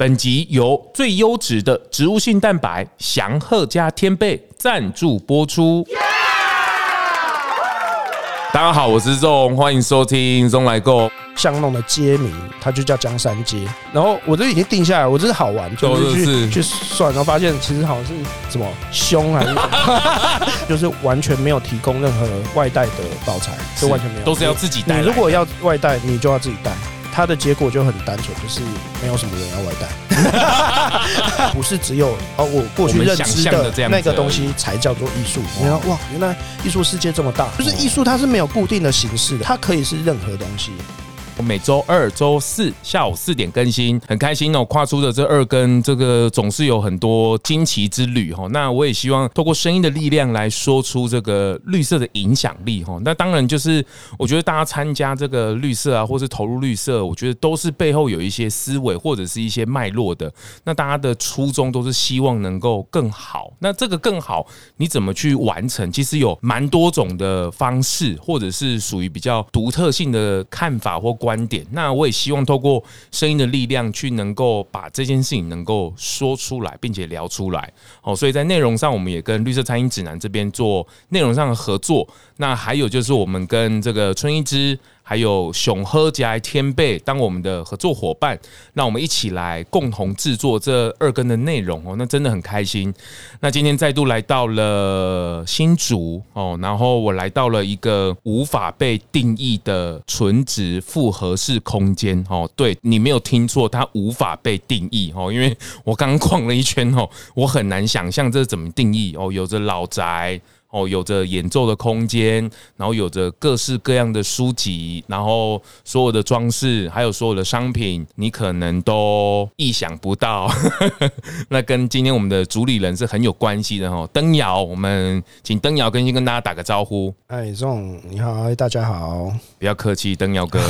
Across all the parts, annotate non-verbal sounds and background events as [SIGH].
本集由最优质的植物性蛋白祥鹤加天贝赞助播出。大家好，我是 ZONG，欢迎收听 ZONG 来购。巷弄的街名，它就叫江山街。然后我都已经定下来，我这是好玩，就是去去算，然后发现其实好像是什么凶还是什么，[LAUGHS] 就是完全没有提供任何外带的包材，就完全没有，都是要自己带。你如果要外带，你就要自己带。它的结果就很单纯，就是没有什么人要外带，[LAUGHS] 不是只有哦，我过去认知的那个东西才叫做艺术。然后哇，原来艺术世界这么大，就是艺术它是没有固定的形式的，它可以是任何东西。每周二、周四下午四点更新，很开心哦！跨出的这二更，这个总是有很多惊奇之旅哈。那我也希望透过声音的力量来说出这个绿色的影响力哈。那当然就是，我觉得大家参加这个绿色啊，或是投入绿色，我觉得都是背后有一些思维或者是一些脉络的。那大家的初衷都是希望能够更好。那这个更好，你怎么去完成？其实有蛮多种的方式，或者是属于比较独特性的看法或观观点，那我也希望透过声音的力量，去能够把这件事情能够说出来，并且聊出来。好，所以在内容上，我们也跟绿色餐饮指南这边做内容上的合作。那还有就是我们跟这个春一枝。还有熊喝加天贝当我们的合作伙伴，那我们一起来共同制作这二更的内容哦，那真的很开心。那今天再度来到了新竹哦，然后我来到了一个无法被定义的纯质复合式空间哦，对，你没有听错，它无法被定义哦，因为我刚刚逛了一圈哦，我很难想象这怎么定义哦，有着老宅。哦，有着演奏的空间，然后有着各式各样的书籍，然后所有的装饰，还有所有的商品，你可能都意想不到。[LAUGHS] 那跟今天我们的主理人是很有关系的哦。灯瑶，我们请灯瑶更新跟大家打个招呼。哎，宋你好，大家好，不要客气，灯耀哥。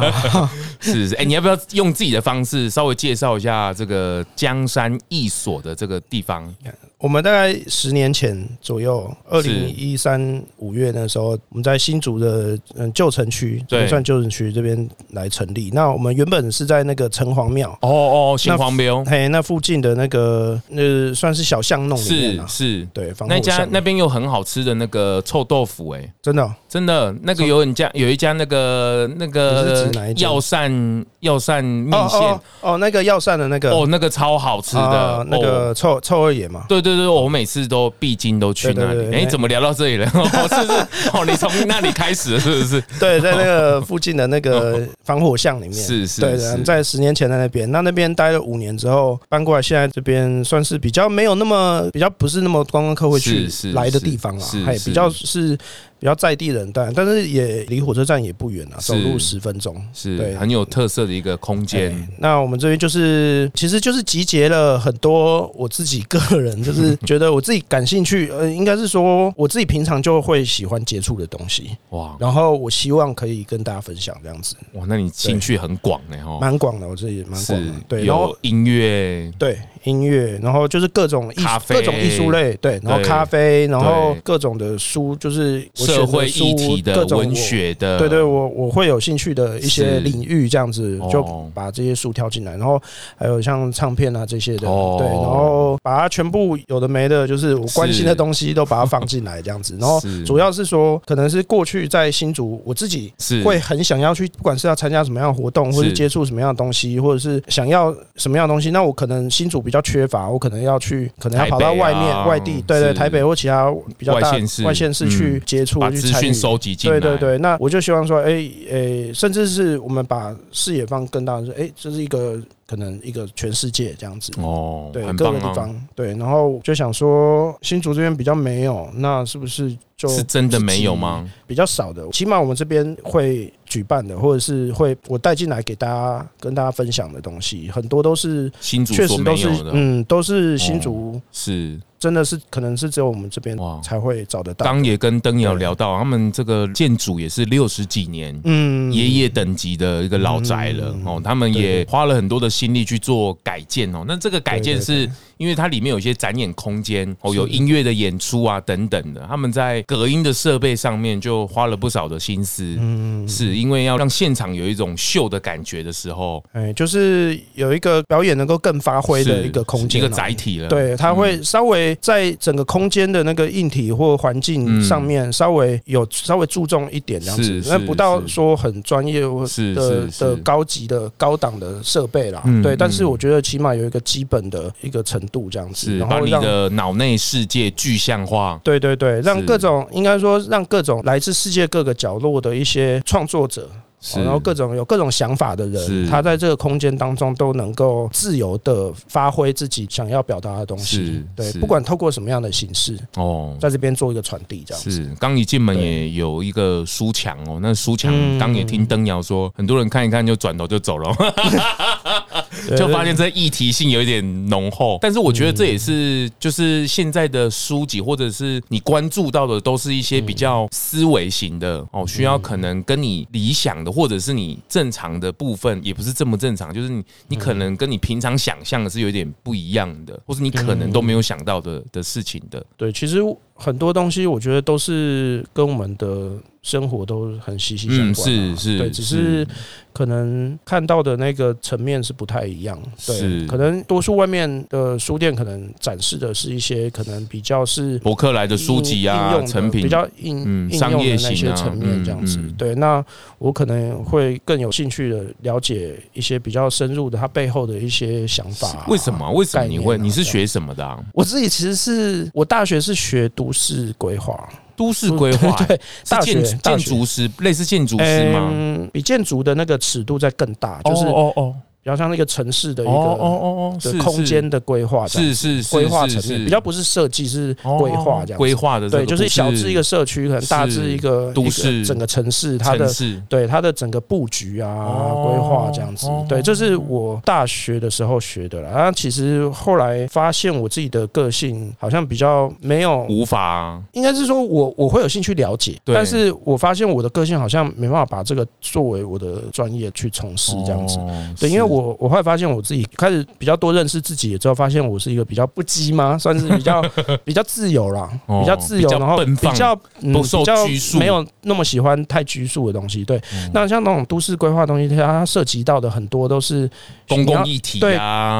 [LAUGHS] 是是，哎，你要不要用自己的方式稍微介绍一下这个江山艺所的这个地方？我们大概十年前左右，二零一三五月那时候，我们在新竹的嗯旧城区，对，算旧城区这边来成立。那我们原本是在那个城隍庙，哦哦，城隍庙，嘿，那附近的那个那算是小巷弄里面，是是，对，那家那边有很好吃的那个臭豆腐，哎，真的真的，那个有人家有一家那个那个药膳药膳面线，哦，那个药膳的那个，哦，那个超好吃的，那个臭臭二爷嘛，对对。对我每次都必经都去那里。哎，怎么聊到这里了？[LAUGHS] 是不是？哦，你从那里开始了，是不是？对，在那个附近的那个防火巷里面。是是。对，在十年前在那边，那那边待了五年之后搬过来，现在这边算是比较没有那么比较不是那么观光客会去来的地方了。还比较是。比较在地人，但但是也离火车站也不远啊，走路十分钟，是对，很有特色的一个空间。那我们这边就是，其实就是集结了很多我自己个人，[LAUGHS] 就是觉得我自己感兴趣，呃，应该是说我自己平常就会喜欢接触的东西。哇，然后我希望可以跟大家分享这样子。哇，那你兴趣很广欸哦，蛮广的，我自己蛮广的。对，有音乐，对。音乐，然后就是各种艺术，各种艺术类，对，然后咖啡，然后各种的书，就是社会议题的、文学的，对对，我我会有兴趣的一些领域，这样子就把这些书挑进来，然后还有像唱片啊这些的，对，然后把它全部有的没的，就是我关心的东西都把它放进来这样子，然后主要是说，可能是过去在新竹，我自己会很想要去，不管是要参加什么样的活动，或者接触什么样的东西，或者是想要什么样的东西，那我可能新竹比较缺乏，我可能要去，可能要跑到外面、外地，对对，台北或其他比较大外县市去接触、去参与、收集进来。对对对，那我就希望说，哎哎，甚至是我们把视野放更大，说，哎，这是一个。可能一个全世界这样子哦，对，各个地方对，然后就想说新竹这边比较没有，那是不是就是真的没有吗？比较少的，起码我们这边会举办的，或者是会我带进来给大家跟大家分享的东西，很多都是新竹，确实都是嗯，都是新竹是真的是可能是只有我们这边才会找得到。刚也跟灯瑶聊到，他们这个建筑也是六十几年，嗯，爷爷等级的一个老宅了哦。他们也花了很多的心力去做改建哦。那这个改建是因为它里面有一些展演空间哦，有音乐的演出啊等等的。他们在隔音的设备上面就花了不少的心思，嗯，是因为要让现场有一种秀的感觉的时候，哎，就是有一个表演能够更发挥的一个空间，一个载体了。对，它会稍微在整个空间的那个硬体或环境上面稍微有稍微注重一点这样子，那不到说很专业或的的高级的高档的设备啦。对，但是我觉得起码有一个基本的一个程度这样子，然后把你的脑内世界具象化。对对对，让各种应该说让各种来自世界各个角落的一些创作者。然后各种有各种想法的人，他在这个空间当中都能够自由的发挥自己想要表达的东西。对，不管透过什么样的形式哦，在这边做一个传递，这样子。是，刚一进门也有一个书墙哦，那书墙刚也听灯瑶说，很多人看一看就转头就走了。[LAUGHS] 就发现这议题性有一点浓厚，但是我觉得这也是就是现在的书籍或者是你关注到的都是一些比较思维型的哦，需要可能跟你理想的或者是你正常的部分也不是这么正常，就是你你可能跟你平常想象的是有点不一样的，或是你可能都没有想到的的事情的。对，其实很多东西我觉得都是跟我们的。生活都很息息相关，是是，对，只是可能看到的那个层面是不太一样，对，可能多数外面的书店可能展示的是一些可能比较是博客来的书籍啊，成品比较应商业的那些层面这样子，对，那我可能会更有兴趣的了解一些比较深入的它背后的一些想法。为什么？为什么你会？你是学什么的啊？我自己其实是我大学是学都市规划。都市规划，[LAUGHS] 对，大建建筑师，类似建筑师吗？嗯，比建筑的那个尺度再更大，就是哦哦。比较像那个城市的一个哦哦哦的空间的规划，是是规划层面，比较不是设计，是规划这样规划的。对，就是小至一个社区，可能大至一个都市，整个城市它的对它的整个布局啊规划这样子。对，这是我大学的时候学的啦。然后其实后来发现我自己的个性好像比较没有无法，应该是说我我会有兴趣了解，但是我发现我的个性好像没办法把这个作为我的专业去从事这样子。对，因为。我我会发现我自己开始比较多认识自己之后，发现我是一个比较不羁吗？[LAUGHS] 算是比较比较自由啦，比较自由，然后比较不受拘束，没有那么喜欢太拘束的东西。对，那像那种都市规划东西，它涉及到的很多都是公共议题，对，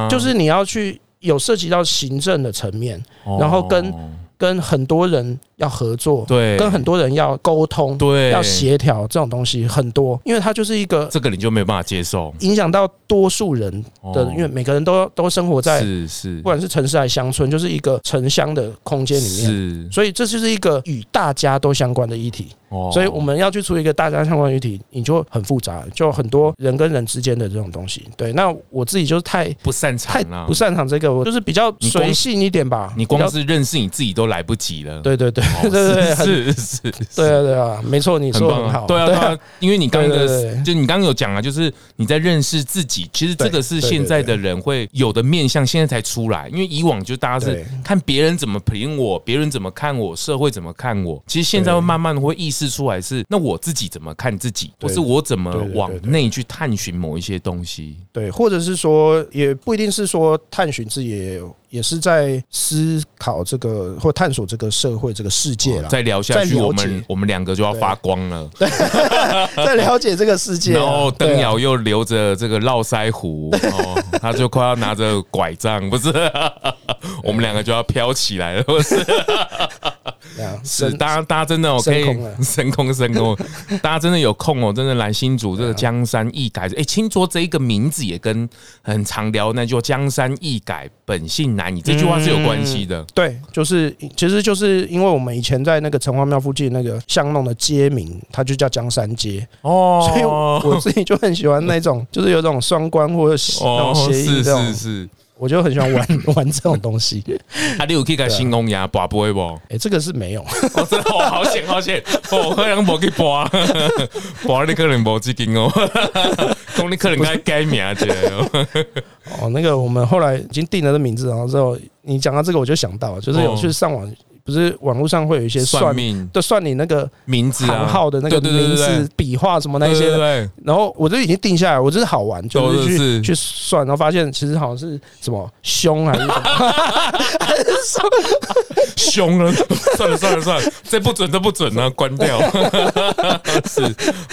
就是你要去有涉及到行政的层面，然后跟跟很多人。要合作，对，跟很多人要沟通，对，要协调，这种东西很多，因为它就是一个这个你就没有办法接受，影响到多数人的，因为每个人都都生活在是是，不管是城市还是乡村，就是一个城乡的空间里面，是，所以这就是一个与大家都相关的议题，哦，所以我们要去处理一个大家相关的议题，你就很复杂，就很多人跟人之间的这种东西，对，那我自己就是太不擅长，太不擅长这个，我就是比较随性一点吧，你光是认识你自己都来不及了，对对对。对 [LAUGHS] 对对，是是，对啊对啊，没错，你说的很好，对啊对啊，因为你刚刚的，就你刚刚有讲啊，就是你在认识自己，其实这个是现在的人会有的面相，现在才出来，因为以往就大家是看别人怎么评我，别人怎么看我，社会怎么看我，其实现在会慢慢的会意识出来是，那我自己怎么看自己，或是我怎么往内去探寻某一些东西，对，或者是说也不一定是说探寻自己也是在思考这个或探索这个社会这个世界了。再聊下去，我们我们两个就要发光了。[LAUGHS] 在了解这个世界，然后邓瑶又留着这个络腮胡，哦，他就快要拿着拐杖，不是？我们两个就要飘起来了，不是？[LAUGHS] 是，大家大家真的哦，可以升空 [LAUGHS] 升空，[LAUGHS] 大家真的有空哦，真的来新竹这个江山易改。哎，听说这一个名字也跟很常聊那句“江山易改，本性难移”这句话是有关系的。对，就是其实就是因为我们以前在那个城隍庙附近那个巷弄的街名，它就叫江山街哦，所以我自己就很喜欢那种，就是有种双关或者那种谐音这种。是是是。我就很喜欢玩玩这种东西。啊，你有可以改新公牙拔不会不？哎，这个是没有。哦，真的好险好险！我，可能没去拔，[LAUGHS] 拔你可能没资金哦。[LAUGHS] 讲你可能该改名字。[LAUGHS] 哦，那个我们后来已经定了这名字，然后之后你讲到这个，我就想到，就是有去上网。不是网络上会有一些算，算命，就算你那个名字、号的那个名字、笔画什么那些的，然后我就已经定下来，我就是好玩，就是去去算，然后发现其实好像是什么凶还是什么，还是什么凶了，算了算了算了，这不准这不准啊，关掉。[LAUGHS] 是。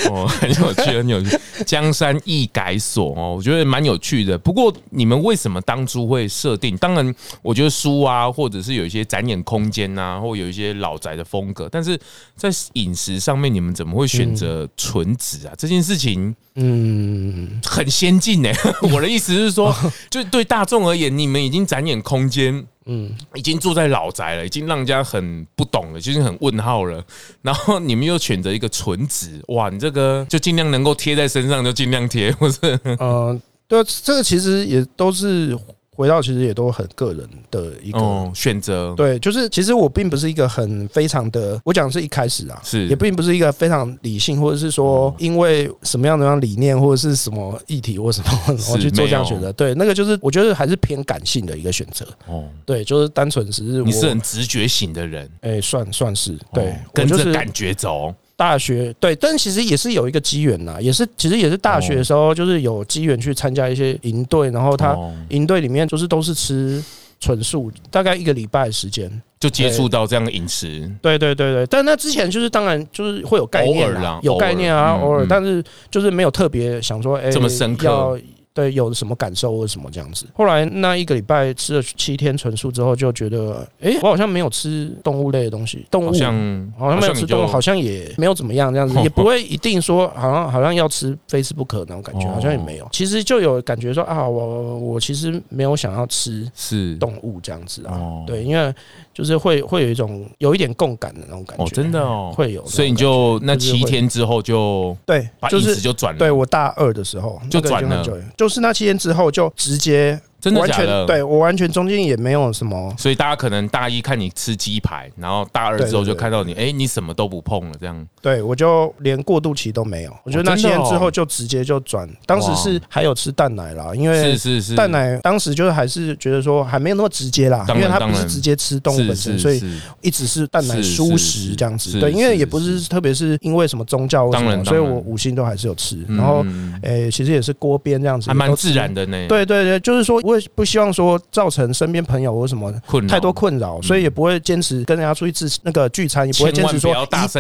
哦，很有趣很有趣，江山易改所哦，我觉得蛮有趣的。不过你们为什么当初会设定？当然，我觉得书啊，或者是有一些展演空间然后有一些老宅的风格，但是在饮食上面，你们怎么会选择纯植啊？这件事情，嗯，很先进呢。[LAUGHS] 我的意思是说，[LAUGHS] 就对大众而言，你们已经展演空间，嗯，已经住在老宅了，已经让人家很不懂了，就是很问号了。然后你们又选择一个纯植，哇，你这个就尽量能够贴在身上就尽量贴，不是？[LAUGHS] 呃，对，这个其实也都是。回到其实也都很个人的一个选择，对，就是其实我并不是一个很非常的，我讲的是一开始啊，是。也并不是一个非常理性，或者是说因为什么样的样理念或者是什么议题或什么，[LAUGHS] 我去做这样选择，对，那个就是我觉得还是偏感性的一个选择，哦，对，就是单纯只是你是很直觉型的人，哎，算算是对，跟着感觉走。大学对，但其实也是有一个机缘呐，也是其实也是大学的时候，就是有机缘去参加一些营队，然后他营队里面就是都是吃纯素，大概一个礼拜的时间就接触到这样的饮食。对对对对，但那之前就是当然就是会有概念啦，有概念啊，偶尔，但是就是没有特别想说哎，这么深刻。对，有什么感受或什么这样子。后来那一个礼拜吃了七天纯素之后，就觉得，哎，我好像没有吃动物类的东西，动物好像，好像没有吃动物，好像也没有怎么样这样子，也不会一定说好像好像要吃非吃不可那种感觉，好像也没有。其实就有感觉说啊，我我其实没有想要吃是。动物这样子啊，对，因为。就是会会有一种有一点共感的那种感觉，哦，真的哦，会有，所以你就那七天之后就对，把意思就转了。对我大二的时候就转了，就是那七天之后就直接。真的假的？对我完全中间也没有什么，所以大家可能大一看你吃鸡排，然后大二之后就看到你，哎，你什么都不碰了，这样。对，我就连过渡期都没有。我觉得那些天之后就直接就转，当时是还有吃蛋奶啦，因为是是是蛋奶，当时就是还是觉得说还没有那么直接啦，因为它不是直接吃动物本身，所以一直是蛋奶蔬食这样子。对，因为也不是特别是因为什么宗教什么，所以我五星都还是有吃。然后，哎，其实也是锅边这样子，还蛮自然的呢。对对对，就是说我也不希望说。造成身边朋友或什么太多困扰，所以也不会坚持跟人家出去吃那个聚餐，也不会坚持说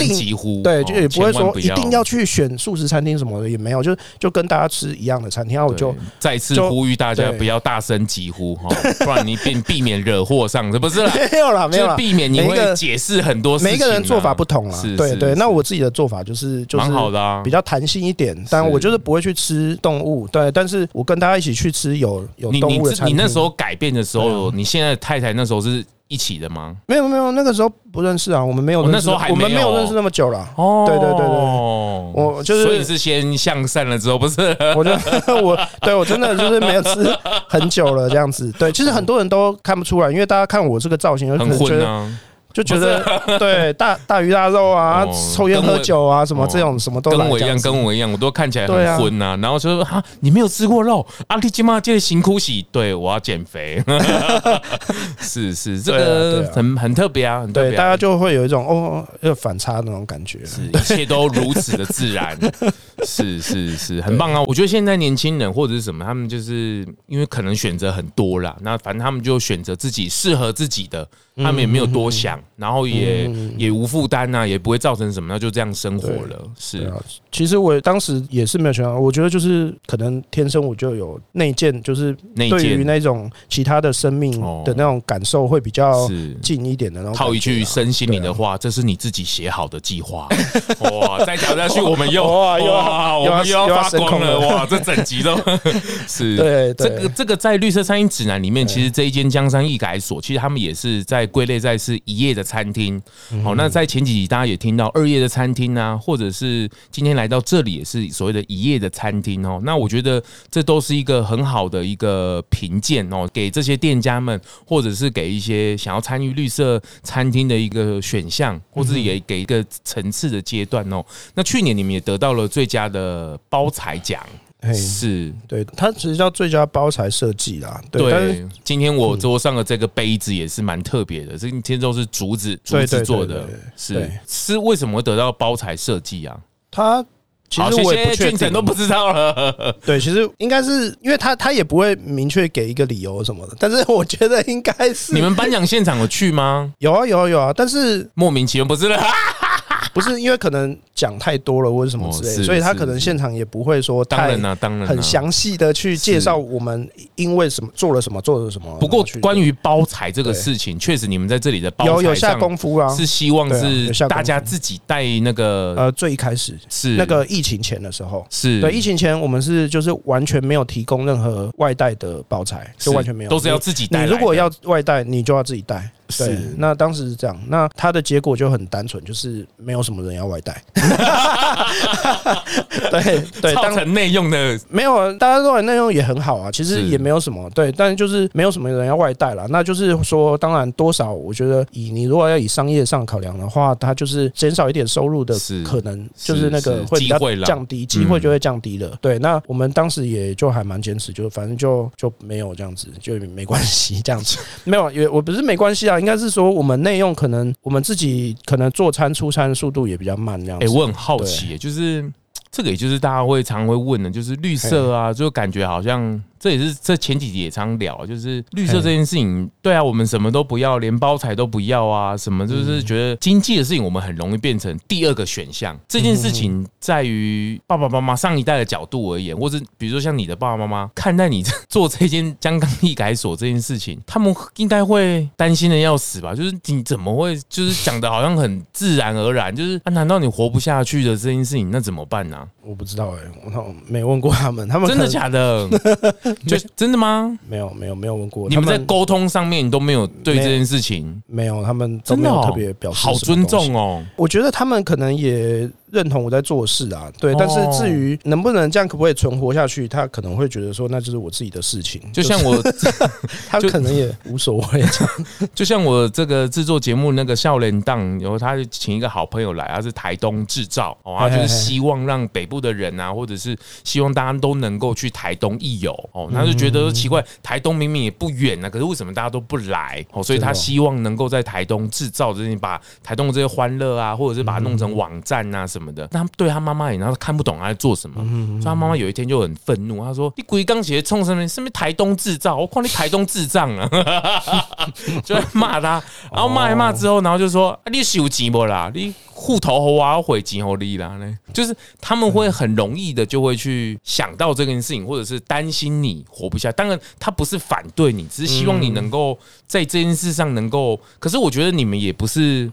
一定对，就也不会说一定要去选素食餐厅什么的，也没有，就就跟大家吃一样的餐厅。然后我就再次呼吁大家不要大声疾呼哈，不然你避避免惹祸上，这不 [LAUGHS] 是没有了，没有了，避免你会解释很多事情。每个人做法不同啊，对对。那我自己的做法就是就是好的啊，比较弹性一点，但我就是不会去吃动物，对，但是我跟大家一起去吃有有动物的餐厅。你那时候。改变的时候，你现在的太太那时候是一起的吗？没有没有，那个时候不认识啊，我们没有那时候还我们没有认识那么久了。哦，对对对对，我就是所以是先向善了之后，不是？我就 [LAUGHS] 我对我真的就是没有吃很久了这样子。对，其实很多人都看不出来，因为大家看我这个造型，很混啊。就觉得 [LAUGHS] 对大大鱼大肉啊，抽烟喝酒啊，什么这种什么都跟我一样，跟我一样，我都看起来很昏呐。然后就说哈，你没有吃过肉，阿弟今妈这个辛苦洗，对我要减肥。[LAUGHS] 是是，这个很很特别啊，很特别。大家就会有一种哦，有反差那种感觉，是一切都如此的自然。[LAUGHS] 是是是，很棒啊！我觉得现在年轻人或者是什么，他们就是因为可能选择很多啦，那反正他们就选择自己适合自己的，他们也没有多想。然后也也无负担呐，也不会造成什么，那就这样生活了。是啊，其实我当时也是没有想到，我觉得就是可能天生我就有内建，就是对于那种其他的生命的那种感受会比较近一点的那种。套一句身心灵的话，这是你自己写好的计划。哇，再讲下去我们又 [LAUGHS] 哇又要发光了哇！这整集都 [LAUGHS] 是对这个这个在绿色餐饮指南里面，其实这一间江山易改所，其实他们也是在归类在是一夜的。餐厅，好，那在前几集大家也听到二夜的餐厅啊，或者是今天来到这里也是所谓的一夜的餐厅哦。那我觉得这都是一个很好的一个评鉴哦，给这些店家们，或者是给一些想要参与绿色餐厅的一个选项，或者也给一个层次的阶段哦。那去年你们也得到了最佳的包材奖。是对，它其实叫最佳包材设计啦。对，但是今天我桌上的这个杯子也是蛮特别的，这天都是竹子竹子做的，是是为什么会得到包材设计啊？它。其实我也不确定，都不知道了。[LAUGHS] 对，其实应该是因为他他也不会明确给一个理由什么的，但是我觉得应该是。你们颁奖现场有去吗？有啊有啊有啊，但是莫名其妙不是了。不是因为可能讲太多了或者什么之类的，所以他可能现场也不会说太很详细的去介绍我们因为什么做了什么做了什么。不过关于包材这个事情，确实你们在这里的包材有有下功夫啊，是希望是大家自己带那个呃最一开始是。那个疫情前的时候。是。对疫情前我们是就是完全没有提供任何外带的包材，就完全没有。都是要自己带。你如果要外带，你就要自己带。对，那当时是这样，那他的结果就很单纯，就是没有什么人要外带。[LAUGHS] 对对，当成内用的没有，大家都内用也很好啊，其实也没有什么。对，但是就是没有什么人要外带了。那就是说，当然多少，我觉得以你如果要以商业上考量的话，它就是减少一点收入的可能，就是那个会比较降低，机会就会降低了。对，那我们当时也就还蛮坚持，就反正就就没有这样子，就没关系这样子。[LAUGHS] 没有，也我不是没关系啊。应该是说，我们内用可能我们自己可能做餐出餐速度也比较慢，这样子。哎，我很好奇，就是这个，也就是大家会常会问的，就是绿色啊，就感觉好像。这也是这前几集也常聊，就是绿色这件事情。对啊，我们什么都不要，连包材都不要啊，什么就是觉得经济的事情，我们很容易变成第二个选项。这件事情在于爸爸妈妈上一代的角度而言，或者比如说像你的爸爸妈妈看待你做这间江冈力改所这件事情，他们应该会担心的要死吧？就是你怎么会就是讲的好像很自然而然？就是啊，难道你活不下去的这件事情，那怎么办呢？我不知道哎，我没问过他们，他们真的假的？就真的吗？没有，没有，没有问过。你们在沟通上面都没有对这件事情没有，他们都没有特别表示好尊重哦。我觉得他们可能也。认同我在做事啊，对，但是至于能不能这样，可不可以存活下去，他可能会觉得说，那就是我自己的事情。就像我，[LAUGHS] 他可能也无所谓。[LAUGHS] 就像我这个制作节目那个笑脸档，然后他就请一个好朋友来，他是台东制造，哦，他就是希望让北部的人啊，或者是希望大家都能够去台东一游，哦，他就觉得奇怪，台东明明也不远啊，可是为什么大家都不来？哦，所以他希望能够在台东制造这些，把台东这些欢乐啊，或者是把它弄成网站啊。什么的，那他对他妈妈也，然后看不懂他在做什么，所以他妈妈有一天就很愤怒，他说：“你鬼刚写冲什么？是不是台东智障？我靠你台东智障啊！” [LAUGHS] 就骂他，然后骂一骂之后，然后就说：“你收钱不啦？你户头和我毁钱给你啦呢？”就是他们会很容易的就会去想到这件事情，或者是担心你活不下。当然，他不是反对你，只是希望你能够在这件事上能够。可是我觉得你们也不是。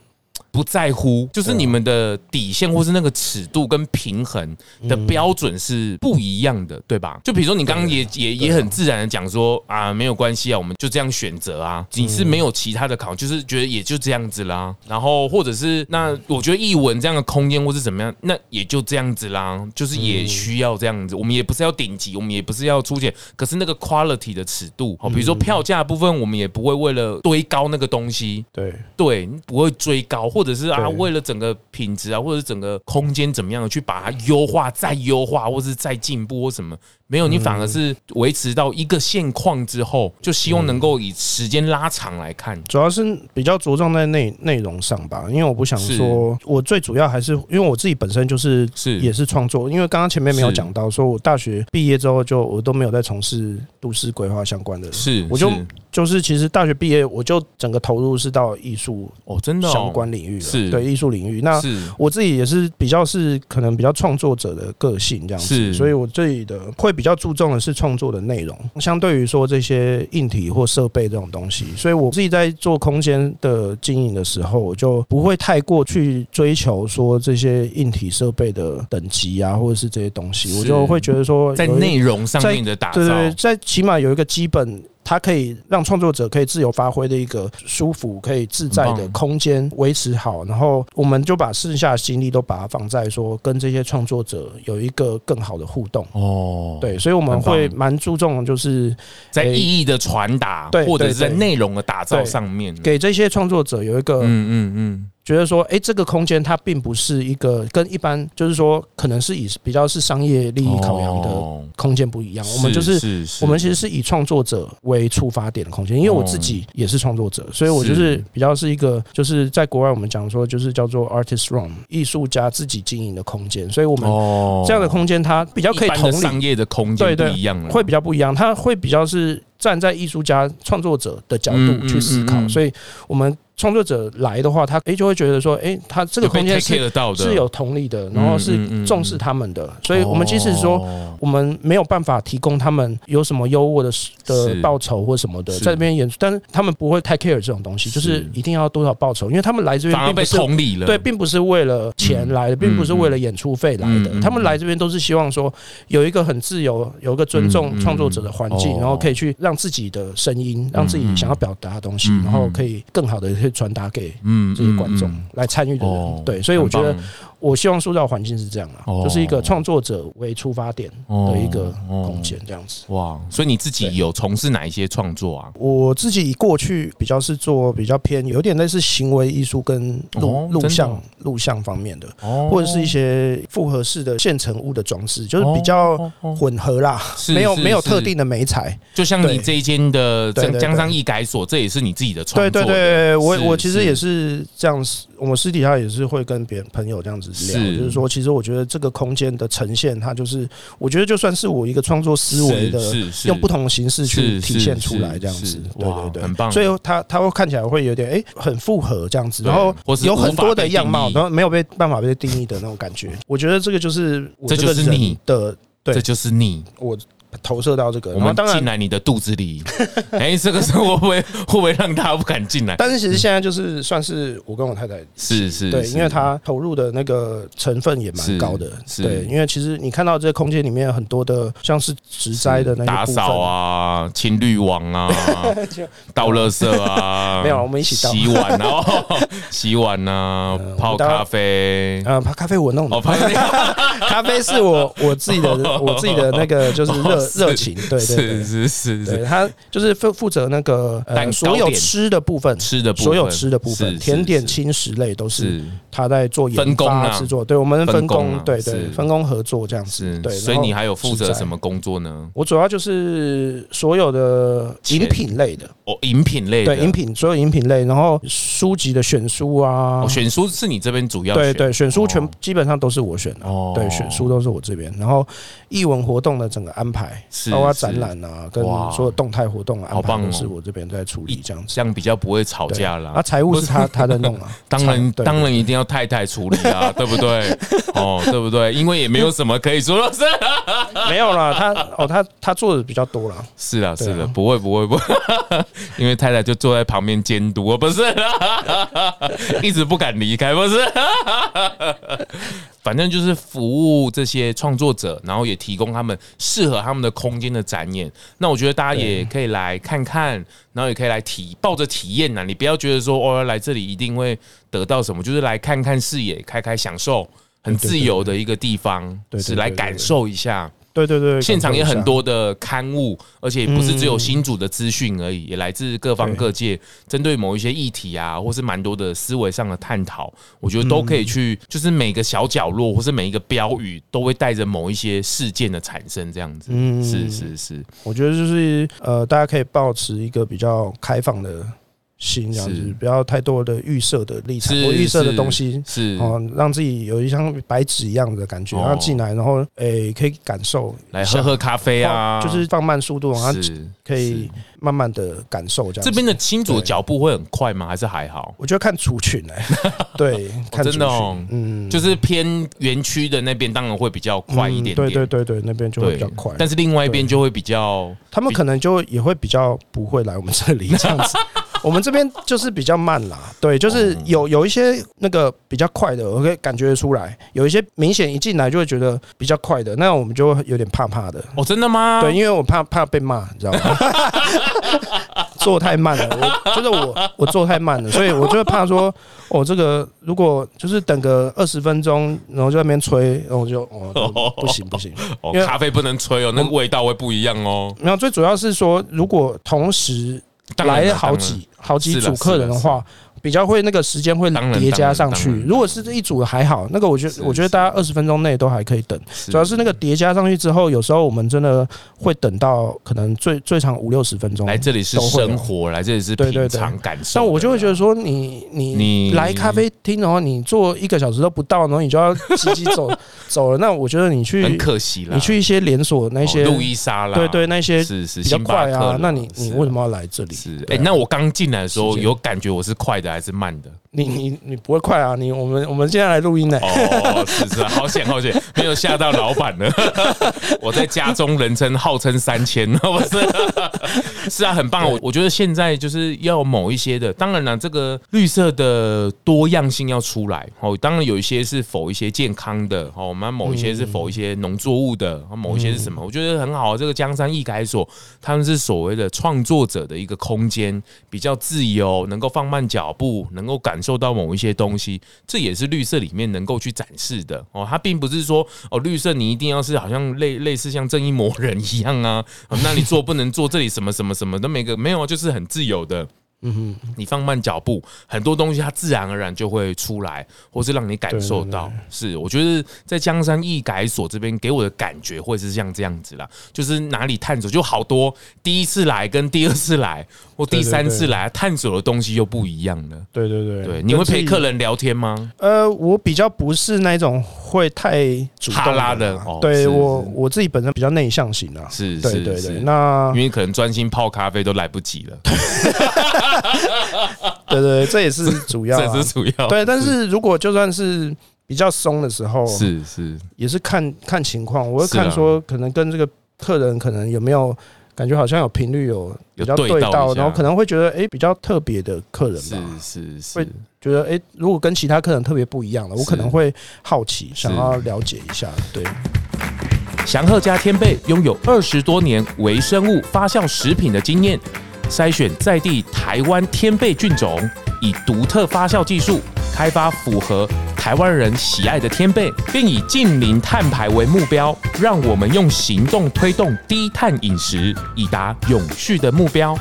不在乎，就是你们的底线或是那个尺度跟平衡的标准是不一样的，对吧？就比如说你刚刚也也也很自然的讲说啊，没有关系啊，我们就这样选择啊，你是没有其他的考，就是觉得也就这样子啦。然后或者是那我觉得译文这样的空间或是怎么样，那也就这样子啦，就是也需要这样子。我们也不是要顶级，我们也不是要出钱，可是那个 quality 的尺度，好，比如说票价部分，我们也不会为了堆高那个东西，对。对，不会追高或。或者是啊，为了整个品质啊，或者是整个空间怎么样去把它优化、再优化，或者是再进步或什么？没有，你反而是维持到一个现况之后，就希望能够以时间拉长来看。主要是比较着重在内内容上吧，因为我不想说，我最主要还是因为我自己本身就是是。也是创作，因为刚刚前面没有讲到，说我大学毕业之后就我都没有在从事都市规划相关的，是我就就是其实大学毕业我就整个投入是到艺术哦，真的相关领域了，是。对艺术领域。那我自己也是比较是可能比较创作者的个性这样子，所以我自己的会比较注重的是创作的内容，相对于说这些硬体或设备这种东西，所以我自己在做空间的经营的时候，我就不会太过去追求说这些硬体设备的等级啊，或者是这些东西，我就会觉得说在内容上面的打造，对对，在起码有一个基本。它可以让创作者可以自由发挥的一个舒服、可以自在的空间维持好，然后我们就把剩下的心力都把它放在说跟这些创作者有一个更好的互动。哦。对，所以我们会蛮注重就是在意义的传达，对，或者是在内容的打造上面，给这些创作者有一个嗯嗯嗯觉得说，哎，这个空间它并不是一个跟一般就是说可能是以比较是商业利益考量的空间不一样。我们就是我们其实是以创作者为出发点的空间，因为我自己也是创作者，所以我就是比较是一个就是在国外我们讲说就是叫做 artist room 艺术家自己经营的空间，所以我们这样的空间它比较可以同理。商业的空间不一样，会比较不一样，它会比较是站在艺术家创作者的角度去思考，所以我们。创作者来的话，他诶就会觉得说，诶，他这个空间是是有同理的，然后是重视他们的，所以我们即使说我们没有办法提供他们有什么优渥的的报酬或什么的，在这边演出，但是他们不会太 care 这种东西，就是一定要多少报酬，因为他们来这边并不是同理了，对，并不是为了钱来的，并不是为了演出费来的，他们来这边都是希望说有一个很自由、有一个尊重创作者的环境，然后可以去让自己的声音，让自己想要表达的东西，然后可以更好的。可以传达给嗯这些观众来参与的人，对，所以我觉得。我希望塑造环境是这样啊，就是一个创作者为出发点的一个空间，这样子。哇，所以你自己有从事哪一些创作啊？我自己过去比较是做比较偏有点类似行为艺术跟录录像录像方面的，或者是一些复合式的现成物的装饰，就是比较混合啦，没有没有特定的媒材。就像你这一间的江江上艺改所，这也是你自己的创作。对对对，我我其实也是这样子，我私底下也是会跟别人朋友这样子。是，就是说，其实我觉得这个空间的呈现，它就是，我觉得就算是我一个创作思维的，用不同的形式去体现出来这样子，对对对，很棒。所以它它会看起来会有点哎，很复合这样子，然后有很多的样貌，然后没有被办法被定义的那种感觉。我觉得这个就是，这就是你。的，对，这就是你。我。投射到这个，我们当然进来你的肚子里，[LAUGHS] 哎，这个时候会不会会不会让大家不敢进来？但是其实现在就是算是我跟我太太是是对，因为他投入的那个成分也蛮高的，对，因为其实你看到这个空间里面有很多的像是植栽的那打扫啊、清滤网啊、[LAUGHS] 倒垃圾啊，[LAUGHS] 没有，我们一起洗碗啊、洗碗啊、泡咖啡，呃，泡咖啡我弄的，咖啡是我我自己的我自己的那个就是热。热情，对对对，是是是，他就是负负责那个呃所有吃的部分，吃的部分。所有吃的部分，甜点、轻食类都是他在做研发制作。对，我们分工，对对，分工合作这样子。对，所以你还有负责什么工作呢？我主要就是所有的饮品类的。哦，饮品类对饮品所有饮品类，然后书籍的选书啊，选书是你这边主要对对，选。书全基本上都是我选的哦，对，选书都是我这边，然后译文活动的整个安排。包括展览啊，跟所有动态活动啊，安排都是我这边在处理，这样子，这样比较不会吵架啦。啊，财务是他 [LAUGHS] 他在弄啊，[LAUGHS] 当然当然一定要太太处理啊，[LAUGHS] 对不对？哦，对不对？因为也没有什么可以说的，是。没有啦，他哦，他他做的比较多了。是啊，是的，不会不会不会，因为太太就坐在旁边监督，不是，一直不敢离开，不是。反正就是服务这些创作者，然后也提供他们适合他们的空间的展演。那我觉得大家也可以来看看，然后也可以来体抱着体验呐。你不要觉得说哦，来这里一定会得到什么，就是来看看视野，开开享受，很自由的一个地方，是来感受一下。对对对，现场也很多的刊物，而且不是只有新主的资讯而已，也来自各方各界，针对某一些议题啊，或是蛮多的思维上的探讨，我觉得都可以去，就是每个小角落或是每一个标语，都会带着某一些事件的产生，这样子。嗯，是是是，我觉得就是呃，大家可以保持一个比较开放的。心这样子，不要太多的预设的立场，我预设的东西是哦，让自己有一像白纸一样的感觉，然后进来，然后诶可以感受，来喝喝咖啡啊，就是放慢速度，然后可以慢慢的感受这样。这边的新竹脚步会很快吗？还是还好？我觉得看族群哎，[LAUGHS] 对，真的哦，嗯，就是偏园区的那边当然会比较快一点点，对对对对，那边就会比较快，但是另外一边就会比较，他们可能就也会比较不会来我们这里这样子。[LAUGHS] 我们这边就是比较慢啦，对，就是有有一些那个比较快的，我可以感觉得出来；有一些明显一进来就会觉得比较快的，那我们就会有点怕怕的。哦，真的吗？对，因为我怕怕被骂，你知道吗？做太慢了，我就是我我做太慢了，所以我就会怕说，哦，这个如果就是等个二十分钟，然后就在那边吹，然后我就哦不行不行，[LAUGHS] 咖啡不能吹哦，那个味道会不一样哦。没有，最主要是说，如果同时来好几好几组客人的话，比较会那个时间会叠加上去。如果是这一组的还好，那个我觉得我觉得大家二十分钟内都还可以等。主要是那个叠加上去之后，有时候我们真的会等到可能最最长五六十分钟。来这里是生活，来这里是品尝感受。但我就会觉得说，你你你来咖啡厅的话，你坐一个小时都不到，然后你就要急急走 [LAUGHS] 走了。那我觉得你去很可惜了。你去一些连锁那些路易莎啦，对对，那些是是比较快啊。那你你为什么要来这里？是哎，那我刚进来的时候有感觉我是快的还是慢的？你你你不会快啊！你我们我们现在来录音呢。哦，是是，好险好险，没有吓到老板呢。[LAUGHS] 我在家中人称号称三千，[LAUGHS] 不是？是啊，很棒。我我觉得现在就是要某一些的，当然了，这个绿色的多样性要出来哦。当然有一些是否一些健康的哦，我们某一些是否一些农作物的，某一些是什么？我觉得很好。这个江山易改所，他们是所谓的创作者的一个空间，比较自由，能够放慢脚步，能够感。受到某一些东西，这也是绿色里面能够去展示的哦。它并不是说哦，绿色你一定要是好像类类似像正义魔人一样啊，那你做不能做这里什么什么什么都没个没有，就是很自由的。嗯哼，你放慢脚步，很多东西它自然而然就会出来，或是让你感受到。是，我觉得在江山易改所这边给我的感觉会是像这样子啦，就是哪里探索就好多，第一次来跟第二次来或第三次来探索的东西又不一样了。对对对，对，你会陪客人聊天吗？呃，我比较不是那种会太主动拉的，对我我自己本身比较内向型啊。是，是，对对对，那因为可能专心泡咖啡都来不及了。[LAUGHS] 对对，这也是主要，这是主要。对，但是如果就算是比较松的时候，是是，也是看看情况。我会看说，可能跟这个客人可能有没有感觉，好像有频率有比较对到，然后可能会觉得哎，比较特别的客人吧，是是是，会觉得哎，如果跟其他客人特别不一样的，我可能会好奇，想要了解一下。对，祥鹤家天贝拥有二十多年微生物发酵食品的经验。筛选在地台湾天贝菌种，以独特发酵技术开发符合台湾人喜爱的天贝，并以近零碳排为目标，让我们用行动推动低碳饮食，以达永续的目标。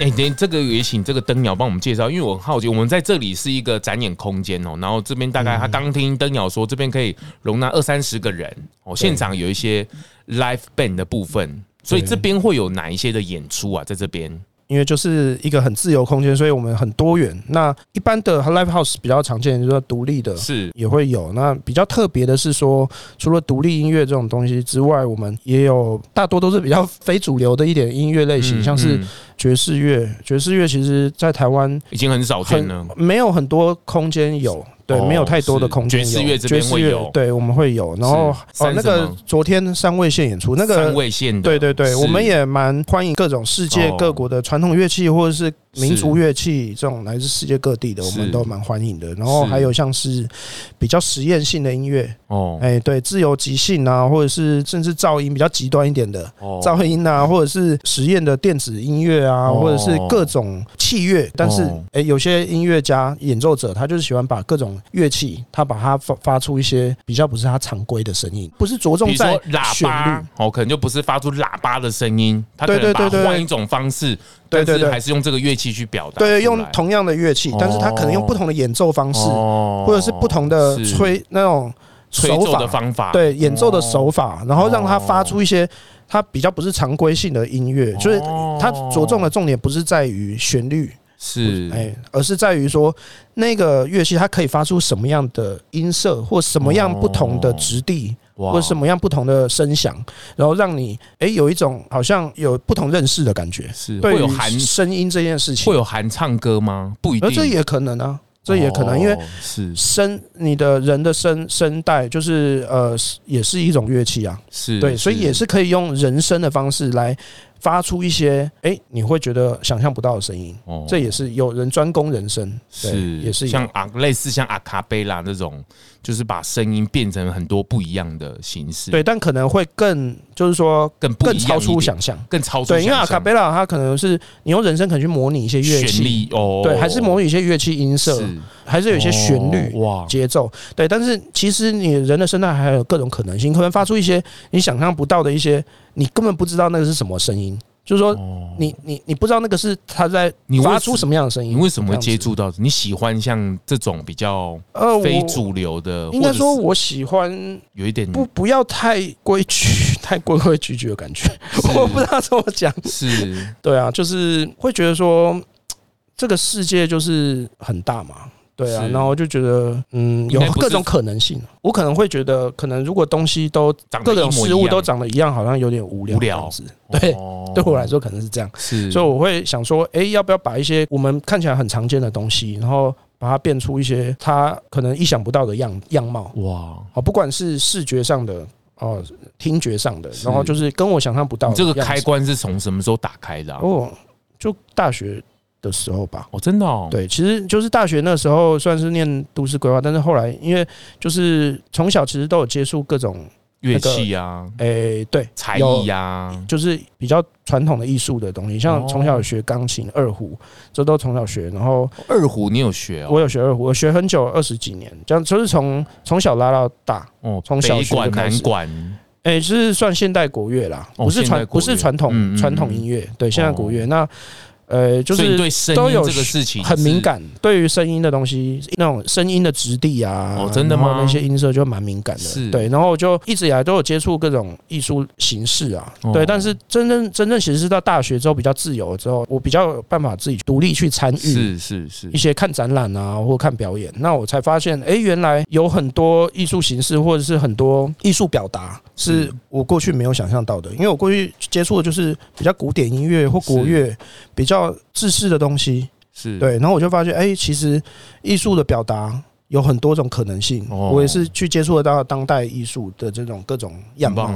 哎，这个也请这个灯鸟帮我们介绍，因为我很好奇，我们在这里是一个展演空间哦，然后这边大概他刚听灯鸟说，这边可以容纳二三十个人哦，现场有一些 live band 的部分。所以这边会有哪一些的演出啊？在这边，因为就是一个很自由空间，所以我们很多元。那一般的 live house 比较常见，就是说独立的，是也会有。那比较特别的是说，除了独立音乐这种东西之外，我们也有大多都是比较非主流的一点音乐类型，像是爵士乐。爵士乐其实，在台湾已经很少见了，没有很多空间有。对，没有太多的空间。爵士乐这边会有，对，我们会有。然后哦，那个昨天三位线演出，那个三位线，对对对，我们也蛮欢迎各种世界各国的传统乐器或者是民族乐器，这种来自世界各地的，我们都蛮欢迎的。然后还有像是比较实验性的音乐，哦，哎，对，自由即兴啊，或者是甚至噪音比较极端一点的噪音啊，或者是实验的电子音乐啊，或者是各种器乐。但是，哎，有些音乐家演奏者他就是喜欢把各种乐器，他把它发发出一些比较不是他常规的声音，不是着重在喇叭哦，可能就不是发出喇叭的声音，他可能把换一种方式，对对对，还是用这个乐器去表达，对，用同样的乐器，但是他可能用不同的演奏方式，或者是不同的吹那种手法。的方法，对，演奏的手法，然后让他发出一些他比较不是常规性的音乐，就是他着重的重点不是在于旋律。是，哎，而是在于说，那个乐器它可以发出什么样的音色，或什么样不同的质地，或什么样不同的声响，然后让你哎有一种好像有不同认识的感觉。是，会有含声音这件事情，会有含唱歌吗？不一定，这也可能啊，这也可能，因为是。声，你的人的声声带就是呃，也是一种乐器啊，是对，所以也是可以用人声的方式来。发出一些哎，你会觉得想象不到的声音，哦，这也是有人专攻人声，是也是像啊，类似像阿卡贝拉那种，就是把声音变成很多不一样的形式，对，但可能会更就是说更更超出想象，更超出对，因为阿卡贝拉它可能是你用人声可能去模拟一些乐器哦，对，还是模拟一些乐器音色，还是有一些旋律哇。节奏，对，但是其实你人的声带还有各种可能性，可能发出一些你想象不到的一些。你根本不知道那个是什么声音，就是说你你你不知道那个是他在发出什么样的声音？你为什么会接触到？你喜欢像这种比较呃非主流的？应该说我喜欢有一点不不要太规矩、太规规矩矩的感觉。[LAUGHS] 我不知道怎么讲。是对啊，就是会觉得说这个世界就是很大嘛。对啊，然后我就觉得，嗯，有各种可能性。我可能会觉得，可能如果东西都各种事物都长得一样，好像有点无聊。无聊，对，对我来说可能是这样。是，所以我会想说，哎，要不要把一些我们看起来很常见的东西，然后把它变出一些它可能意想不到的样样貌。哇，好，不管是视觉上的哦，听觉上的，然后就是跟我想象不到。这个开关是从什么时候打开的？哦，就大学。的时候吧，哦，真的哦，对，其实就是大学那时候算是念都市规划，但是后来因为就是从小其实都有接触各种乐器啊，诶，对，才艺呀，就是比较传统的艺术的东西，像从小学钢琴、二胡，这都从小学。然后二胡你有学？我有学二胡，我学很久，二十几年，这样就是从从小拉到大。哦，从小学管南管，诶，就是算现代国乐啦，不是传不是传统传统音乐，对，现代国乐那。呃，就是都有这个事情很敏感，对于声音的东西，那种声音的质地啊，哦，真的吗？那些音色就蛮敏感的，对。然后就一直以来都有接触各种艺术形式啊，对。但是真正真正其实是到大学之后比较自由之后，我比较有办法自己独立去参与，是是是，一些看展览啊，或看表演，那我才发现，哎，原来有很多艺术形式或者是很多艺术表达，是我过去没有想象到的。因为我过去接触的就是比较古典音乐或国乐，比较。自式的东西是对，然后我就发现，哎，其实艺术的表达有很多种可能性。我也是去接触得到当代艺术的这种各种样貌，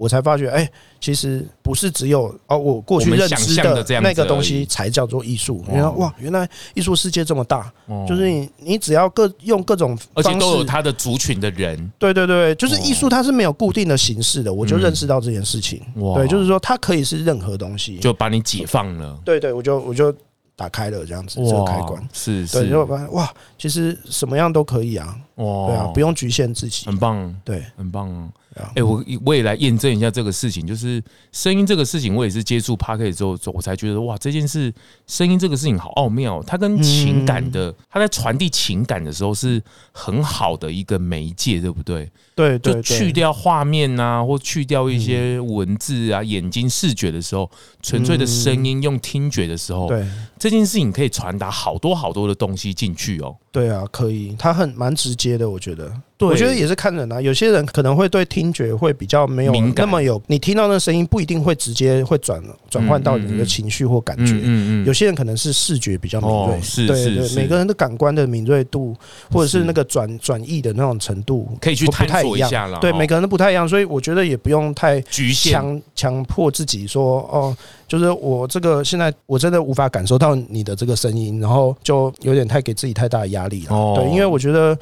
我才发觉，哎，其实不是只有哦，我过去认知的那个东西才叫做艺术。原来哇，原来艺术世界这么大，就是你你只要各用各种方式，而且都有他的族群的人。对对对，就是艺术它是没有固定的形式的，我就认识到这件事情。对，就是说它可以是任何东西，就把你解放了。对对，我就我就。打开了这样子，这个开关。是是，对，就发现哇，其实什么样都可以啊，哇，对啊，不用局限自己，很棒，对，很棒。啊。哎，我我也来验证一下这个事情，就是声音这个事情，我也是接触 p a r k e t 之后，我才觉得哇，这件事声音这个事情好奥妙，它跟情感的，它在传递情感的时候是很好的一个媒介，对不对？对，就去掉画面啊，或去掉一些文字啊，眼睛视觉的时候，纯粹的声音用听觉的时候，对，这件事情可以传达好多好多的东西进去哦。对啊，可以，它很蛮直接的，我觉得。对，我觉得也是看人啊，有些人可能会对听觉会比较没有那么有，你听到那声音不一定会直接会转转换到你的情绪或感觉。嗯嗯。有些人可能是视觉比较敏锐，是对对，每个人的感官的敏锐度或者是那个转转译的那种程度，可以去探索一下了。对，每个人都不太一样，所以我觉得也不用太局限，强强迫自己说哦，就是我这个现在我真的无法感受到你的这个声音，然后就有点太给自己太大的压力了。对，因为我觉得。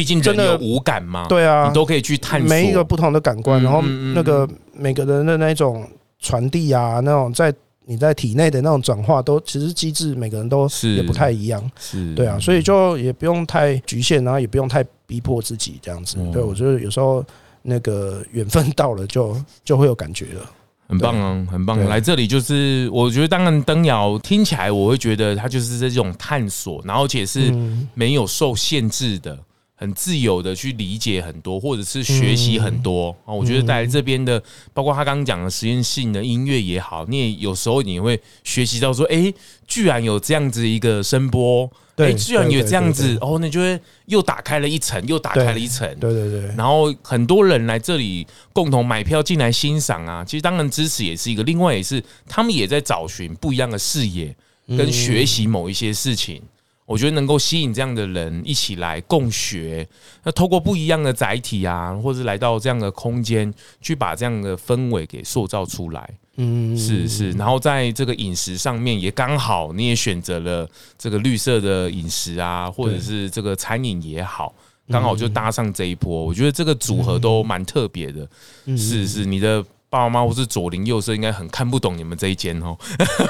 毕竟真的有五感嘛，对啊，你都可以去探索每一个不同的感官，然后那个每个人的那种传递啊，那种在你在体内的那种转化，都其实机制每个人都也不太一样，是，对啊，所以就也不用太局限，然后也不用太逼迫自己这样子。对，我觉得有时候那个缘分到了，就就会有感觉了。很棒啊，很棒！来这里就是，我觉得当然灯瑶听起来，我会觉得它就是这种探索，然后而且是没有受限制的。很自由的去理解很多，或者是学习很多啊。我觉得带来这边的，包括他刚刚讲的实验性的音乐也好，你也有时候你会学习到说，哎，居然有这样子一个声波，哎，居然有这样子，哦，那就会又打开了一层，又打开了一层，对对对。然后很多人来这里共同买票进来欣赏啊，其实当然支持也是一个，另外也是他们也在找寻不一样的视野跟学习某一些事情。我觉得能够吸引这样的人一起来共学，那透过不一样的载体啊，或者来到这样的空间，去把这样的氛围给塑造出来。嗯，是是。然后在这个饮食上面，也刚好你也选择了这个绿色的饮食啊，或者是这个餐饮也好，刚好就搭上这一波。我觉得这个组合都蛮特别的。是是，你的爸爸妈妈或是左邻右舍应该很看不懂你们这一间哦，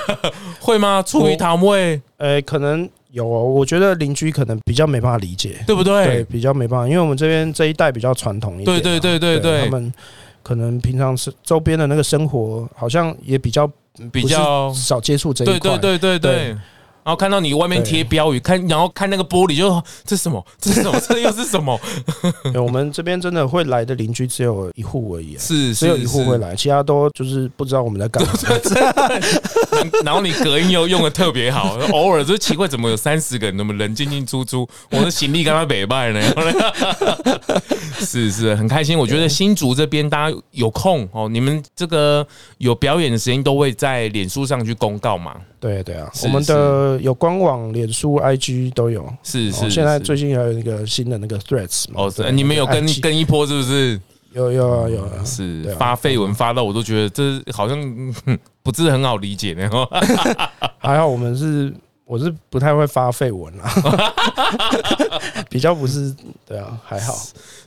[LAUGHS] 会吗？出于他们会，呃，可能。有哦，我觉得邻居可能比较没办法理解，对不对？对，比较没办法，因为我们这边这一代比较传统一点，对对对对对，他们可能平常是周边的那个生活，好像也比较比较少接触这一块。对对对对对。对然后看到你外面贴标语，看然后看那个玻璃就，就 [LAUGHS] 这是什么？这是什么？[LAUGHS] 这又是什么？我们这边真的会来的邻居只有一户而已，是只有一户会来，其他都就是不知道我们在干嘛。[LAUGHS] 然后你隔音又用的特别好，偶尔就奇怪怎么有三十个人，那么人进进出出，我的行李刚刚北拜呢？是是，很开心。我觉得新竹这边大家有空哦，你们这个有表演的时间都会在脸书上去公告嘛？对对啊，我们的有官网、脸书、IG 都有。是是，现在最近还有那个新的那个 Threads 嘛？哦，你们有跟跟一波是不是？有有啊有啊，是发绯闻发到我都觉得这好像 [LAUGHS] 不是很好理解呢。[LAUGHS] 还好我们是。我是不太会发废文啦，[LAUGHS] 比较不是对啊，还好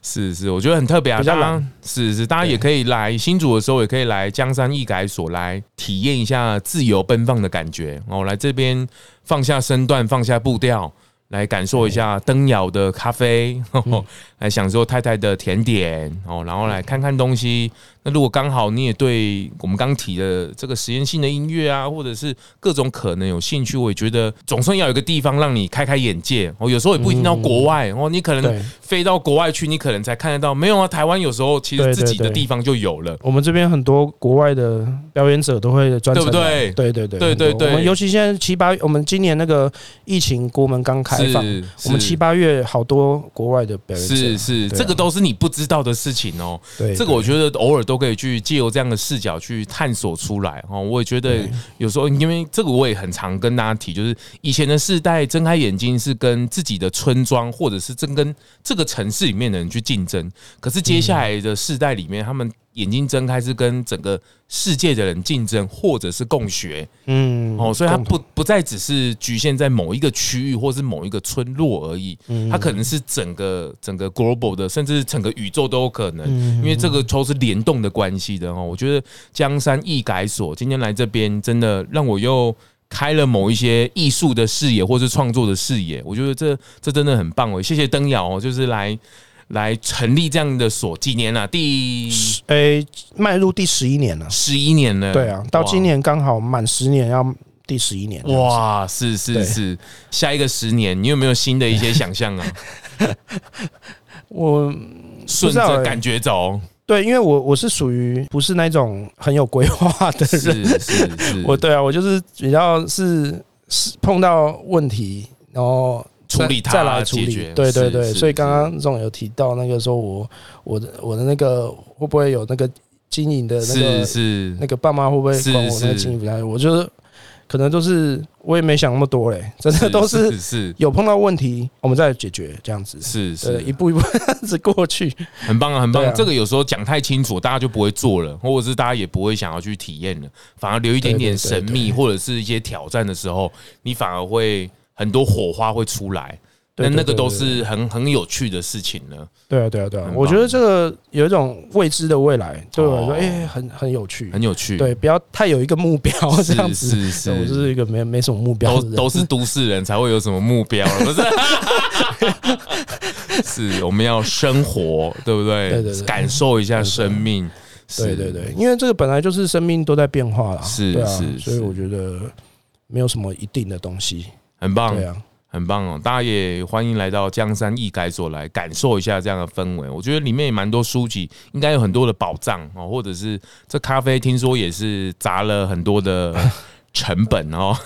是是，我觉得很特别啊。比较是是，大家也可以来新竹的时候，也可以来江山易改所来体验一下自由奔放的感觉哦。来这边放下身段，放下步调，来感受一下灯窑的咖啡，[LAUGHS] 来享受太太的甜点哦，然后来看看东西。那如果刚好你也对我们刚提的这个实验性的音乐啊，或者是各种可能有兴趣，我也觉得总算要有一个地方让你开开眼界。哦，有时候也不一定到国外哦，你可能飞到国外去，你可能才看得到。没有啊，台湾有时候其实自己的地方就有了。我们这边很多国外的表演者都会专程，对不对？对对对对对对。我们尤其现在七八月，我们今年那个疫情国门刚开放，我们七八月好多国外的表演者，是是，这个都是你不知道的事情哦。对，这个我觉得偶尔都。都可以去借由这样的视角去探索出来哦，我也觉得有时候，因为这个我也很常跟大家提，就是以前的世代睁开眼睛是跟自己的村庄或者是正跟这个城市里面的人去竞争，可是接下来的世代里面，他们。眼睛睁开是跟整个世界的人竞争，或者是共学，嗯，哦，所以它不不再只是局限在某一个区域或是某一个村落而已，嗯它可能是整个整个 global 的，甚至整个宇宙都有可能，因为这个都是联动的关系的哦。我觉得江山易改所今天来这边，真的让我又开了某一些艺术的视野，或是创作的视野。我觉得这这真的很棒哦，谢谢灯瑶哦，就是来。来成立这样的所几年了、啊？第诶，迈、欸、入第十一年了，十一年了。对啊，到今年刚好满十年，要第十一年。哇，是是是，下一个十年，你有没有新的一些想象啊？[LAUGHS] 我顺着感觉走。对，因为我我是属于不是那种很有规划的人，是是是。[LAUGHS] 我对啊，我就是比较是是碰到问题，然后。处理它，再来处理，对对对，所以刚刚总有提到那个说，我我的我的那个会不会有那个经营的那个是是那个爸妈会不会管我那个经营不下去？我觉得可能都是我也没想那么多嘞，真的都是是有碰到问题，我们再解决这样子，是是一步一步 [LAUGHS] 这样子过去，很棒啊，很棒。这个有时候讲太清楚，大家就不会做了，或者是大家也不会想要去体验了，反而留一点点神秘或者是一些挑战的时候，你反而会。很多火花会出来，那那个都是很很有趣的事情呢。对啊，对啊，对啊，我觉得这个有一种未知的未来，对我来说，哎，很很有趣，很有趣。对，不要太有一个目标这样子。是是，我就是一个没没什么目标，都都是都市人才会有什么目标，[LAUGHS] 不是？是，我们要生活，对不对？对对，感受一下生命。对对对，因为这个本来就是生命都在变化啦。是是，所以我觉得没有什么一定的东西。很棒，对啊，很棒哦！大家也欢迎来到江山易改所来感受一下这样的氛围。我觉得里面也蛮多书籍，应该有很多的宝藏哦，或者是这咖啡，听说也是砸了很多的 [LAUGHS] 成本哦。[LAUGHS]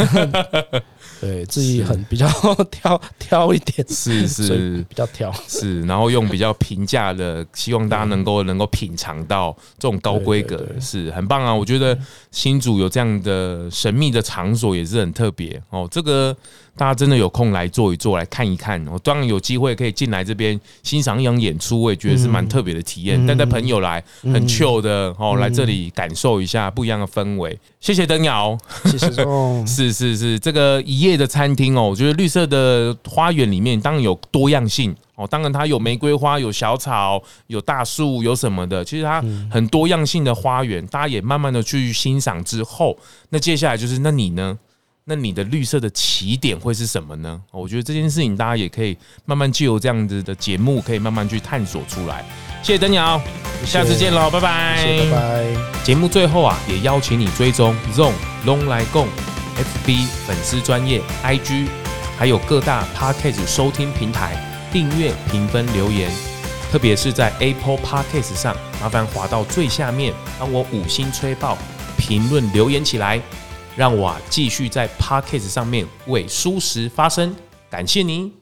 对自己很比较挑挑一点，是是比较挑，是然后用比较平价的，希望大家能够能够品尝到这种高规格，是很棒啊！我觉得新竹有这样的神秘的场所也是很特别哦，这个。大家真的有空来坐一坐，来看一看。我当然有机会可以进来这边欣赏一场演出，我也觉得是蛮特别的体验。带带朋友来，很 chill 的哦，来这里感受一下不一样的氛围。谢谢灯瑶，谢谢。[LAUGHS] 是是是，这个一夜的餐厅哦，我觉得绿色的花园里面当然有多样性哦，当然它有玫瑰花，有小草，有大树，有什么的。其实它很多样性的花园，大家也慢慢的去欣赏之后，那接下来就是那你呢？那你的绿色的起点会是什么呢？我觉得这件事情大家也可以慢慢借由这样子的节目，可以慢慢去探索出来。谢谢灯窑。下次见喽，拜拜，拜拜。节目最后啊，也邀请你追踪 ZONG 咙来共 FB 粉丝专业 IG，还有各大 Podcast 收听平台订阅、评分、留言，特别是在 Apple Podcast 上，麻烦滑到最下面，帮我五星吹爆，评论留言起来，让我继续在 Podcast 上面为舒适发声。感谢您。